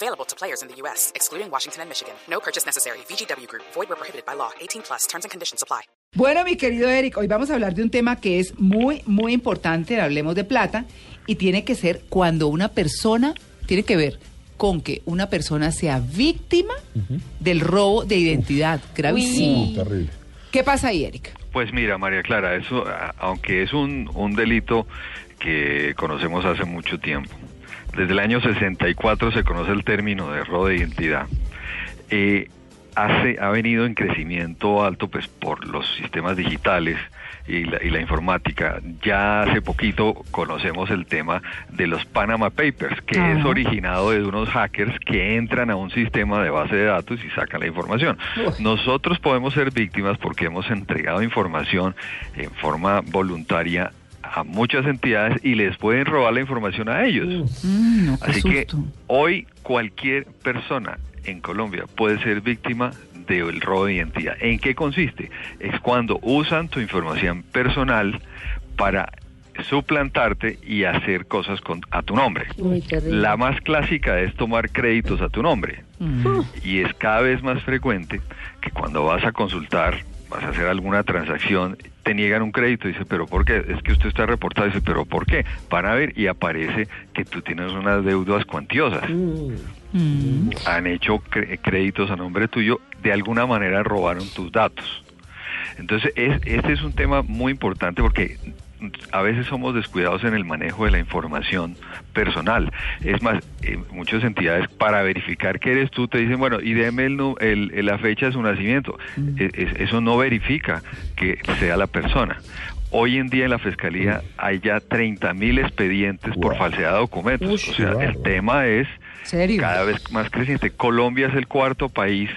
Available to players in the U.S., excluding Washington and Michigan. No purchase necessary. VGW Group. Void where prohibited by law. 18 plus. Terms and conditions apply. Bueno, mi querido Eric, hoy vamos a hablar de un tema que es muy, muy importante, hablemos de plata, y tiene que ser cuando una persona, tiene que ver con que una persona sea víctima del robo de identidad. Gravísimo. Terrible. ¿Qué pasa ahí, Eric? Pues mira, María Clara, eso, aunque es un, un delito que conocemos hace mucho tiempo, desde el año 64 se conoce el término de robo de identidad. Eh, hace, ha venido en crecimiento alto pues por los sistemas digitales y la, y la informática. Ya hace poquito conocemos el tema de los Panama Papers, que es originado de unos hackers que entran a un sistema de base de datos y sacan la información. Nosotros podemos ser víctimas porque hemos entregado información en forma voluntaria a muchas entidades y les pueden robar la información a ellos. Mm, no, Así que hoy cualquier persona en Colombia puede ser víctima del robo de identidad. ¿En qué consiste? Es cuando usan tu información personal para suplantarte y hacer cosas con, a tu nombre. La más clásica es tomar créditos a tu nombre. Mm. Y es cada vez más frecuente que cuando vas a consultar, vas a hacer alguna transacción, te niegan un crédito. Dice, pero ¿por qué? Es que usted está reportado. Dice, pero ¿por qué? Van a ver y aparece que tú tienes unas deudas cuantiosas. Mm. Han hecho créditos a nombre tuyo, de alguna manera robaron tus datos. Entonces, es, este es un tema muy importante porque a veces somos descuidados en el manejo de la información personal. Es más, eh, muchas entidades para verificar que eres tú te dicen, bueno, y deme el, el- el- la fecha de su nacimiento. E- es- eso no verifica que sea la persona. Hoy en día en la Fiscalía hay ya 30 mil expedientes por falsedad de documentos. O sea, el tema es ¿Serio? cada vez más creciente. Colombia es el cuarto país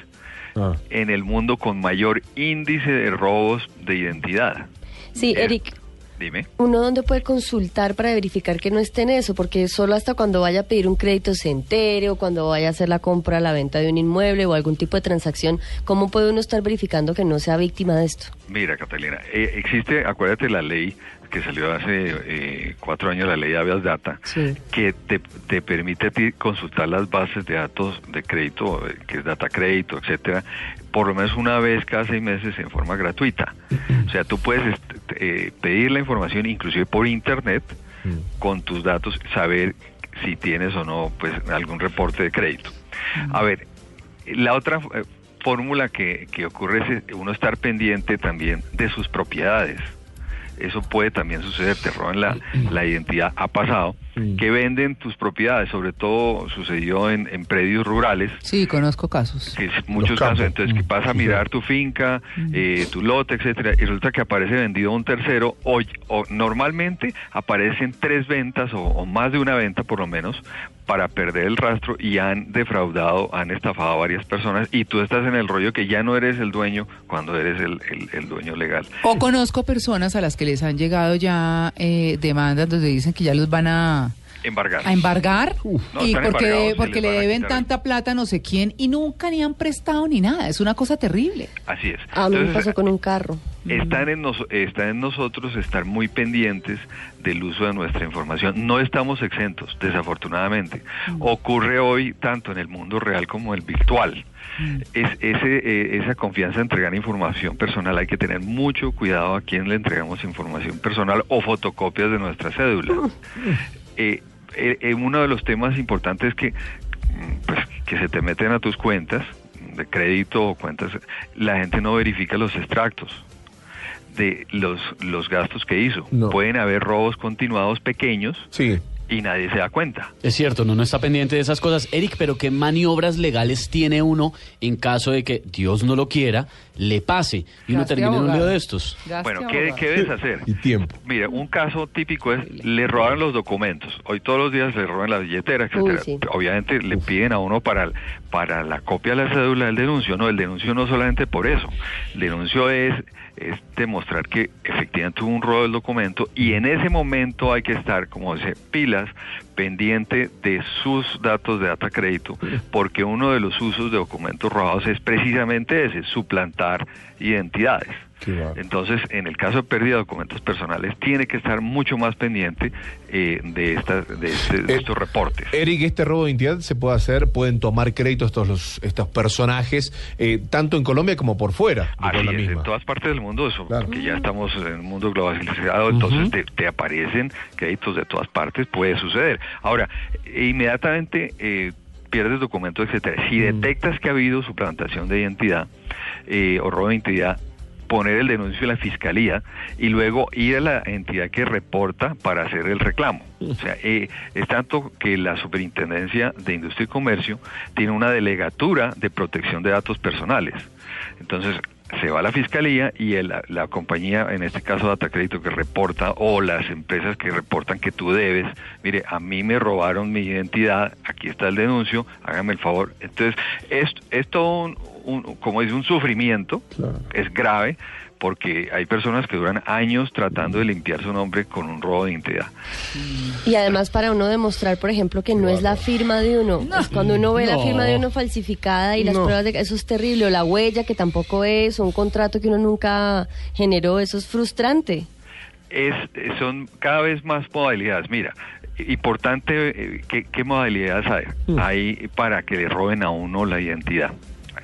Ah. en el mundo con mayor índice de robos de identidad. Sí, Eh, Eric, Dime. ¿uno dónde puede consultar para verificar que no esté en eso? Porque solo hasta cuando vaya a pedir un crédito se entere o cuando vaya a hacer la compra, la venta de un inmueble o algún tipo de transacción, ¿cómo puede uno estar verificando que no sea víctima de esto? Mira, Catalina, eh, existe, acuérdate la ley que salió hace eh, cuatro años, la ley de Avias Data, Sí. que te, te permite a ti consultar las bases de datos de crédito, eh, que es data crédito, etcétera, por lo menos una vez cada seis meses en forma gratuita. O sea, tú puedes eh, pedir la información inclusive por internet con tus datos, saber si tienes o no pues algún reporte de crédito. A ver, la otra eh, fórmula que, que ocurre es eh, uno estar pendiente también de sus propiedades. Eso puede también suceder, te roban la, la identidad, ha pasado, Sí. que venden tus propiedades, sobre todo sucedió en, en predios rurales, Sí, conozco casos. que es muchos campos. casos, entonces que Mm, vas a mirar sí. tu finca, eh, tu lote, etcétera, y resulta que aparece vendido a un tercero, o, o normalmente aparecen tres ventas o, o más de una venta por lo menos para perder el rastro y han defraudado, han estafado a varias personas y tú estás en el rollo que ya no eres el dueño cuando eres el, el- el dueño legal. O conozco personas a las que les han llegado ya eh, demandas donde dicen que ya los van a, Embargar. a embargar No, y están porque, porque le deben tanta plata a no sé quién y nunca ni han prestado ni nada. Es una cosa terrible. Así es. A mí me Entonces, pasó con un carro. Están en, nos- está en nosotros estar muy pendientes del uso de nuestra información. No estamos exentos, desafortunadamente. Ocurre hoy tanto en el mundo real como el virtual. Es, ese, eh, esa confianza en entregar información personal, hay que tener mucho cuidado a quién le entregamos información personal o fotocopias de nuestra cédula. Eh, eh, uno de los temas importantes es que, pues, que se te meten a tus cuentas de crédito o cuentas, la gente no verifica los extractos de los, los gastos que hizo. No. Pueden haber robos continuados pequeños Sí. Y nadie se da cuenta. Es cierto, uno no está pendiente de esas cosas. Eric, pero ¿qué maniobras legales tiene uno en caso de que Dios no lo quiera, le pase y uno Gaste termine en un lío abogado. de estos? Gaste Bueno, ¿qué, abogado. ¿qué debes hacer? Y tiempo. Mira, un caso típico es, le robaron los documentos. Hoy todos los días le roban la billetera, etcétera. Uy, sí. Obviamente le piden a uno para, para la copia de la cédula del denuncio. No, el denuncio no solamente por eso. El denuncio es, es demostrar que efectivamente hubo un robo del documento y en ese momento hay que estar, como dice, pilas, pendiente de sus datos de data crédito, porque uno de los usos de documentos robados es precisamente ese, suplantar identidades. Entonces, en el caso de pérdida de documentos personales, tiene que estar mucho más pendiente eh, de, estas, de, este- de Eh, estos reportes. Eric, este robo de identidad se puede hacer, pueden tomar crédito estos, los, estos personajes, eh, tanto en Colombia como por fuera. Así es, misma. en todas partes del mundo, eso, Claro. porque ya estamos en un mundo globalizado, entonces te, te aparecen créditos de todas partes, puede suceder. Ahora, e inmediatamente eh, pierdes documentos, etcétera. Si Mm. detectas que ha habido suplantación de identidad eh, o robo de identidad, poner el denuncio en la fiscalía y luego ir a la entidad que reporta para hacer el reclamo. O sea, eh, es tanto que la Superintendencia de Industria y Comercio tiene una delegatura de protección de datos personales. Entonces, se va a la fiscalía y el- la compañía, en este caso Data Crédito, que reporta, o las empresas que reportan que tú debes, mire, a mí me robaron mi identidad, aquí está el denuncio, hágame el favor. Entonces, es, es todo un, un- como es un sufrimiento, Claro. es grave, porque hay personas que duran años tratando de limpiar su nombre con un robo de identidad. Y además para uno demostrar, por ejemplo, que no es la firma de uno. Cuando uno ve la firma de uno falsificada y las No. pruebas de eso es terrible, o la huella que tampoco es, o un contrato que uno nunca generó, eso es frustrante. es, son cada vez más modalidades. Mira, importante, eh, ¿qué, qué modalidades hay? Hay para que le roben a uno la identidad.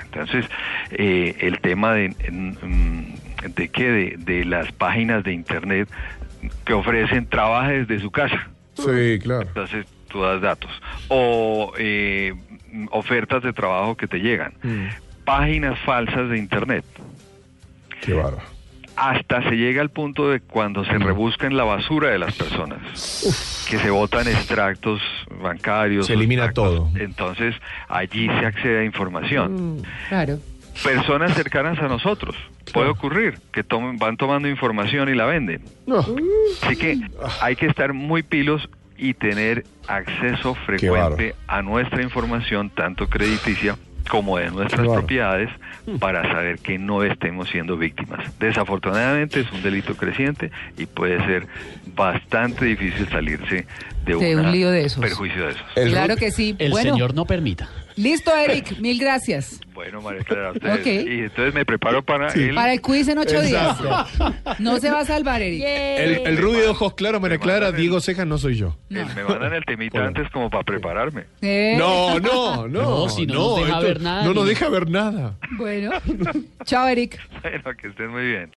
Entonces, eh, el tema de, mm, de que de, de las páginas de Internet que ofrecen trabajo desde su casa. Sí, claro. Entonces, tú das datos. O eh, ofertas de trabajo que te llegan. Mm. Páginas falsas de Internet Qué bárbaro. Hasta se llega al punto de cuando se rebusca en la basura de las personas, que se botan extractos bancarios. Se elimina extractos. todo. Entonces, allí se accede a información. Claro. Personas cercanas a nosotros, puede ocurrir, que tomen, van tomando información y la venden. No. Así que hay que estar muy pilos y tener acceso frecuente a nuestra información, tanto crediticia como de nuestras propiedades, para saber que no estemos siendo víctimas. Desafortunadamente es un delito creciente y puede ser bastante difícil salirse de, De un lío de esos. perjuicio de esos. El claro que sí. El bueno, señor no permita. Listo, Eric. Mil gracias. Bueno, María Clara, a ustedes. Ok. Y entonces me preparo para el... Para el quiz en ocho días. No se va a salvar, Eric. El, el rubio de ojos claros, María Clara, Diego Cejas no soy yo. el- me mandan el temita Bueno. antes como para prepararme. Eh, No, no, no. No, si no nos deja esto ver nada, No nos deja ver nada. Bueno. Chao, Eric. Bueno, que estén muy bien.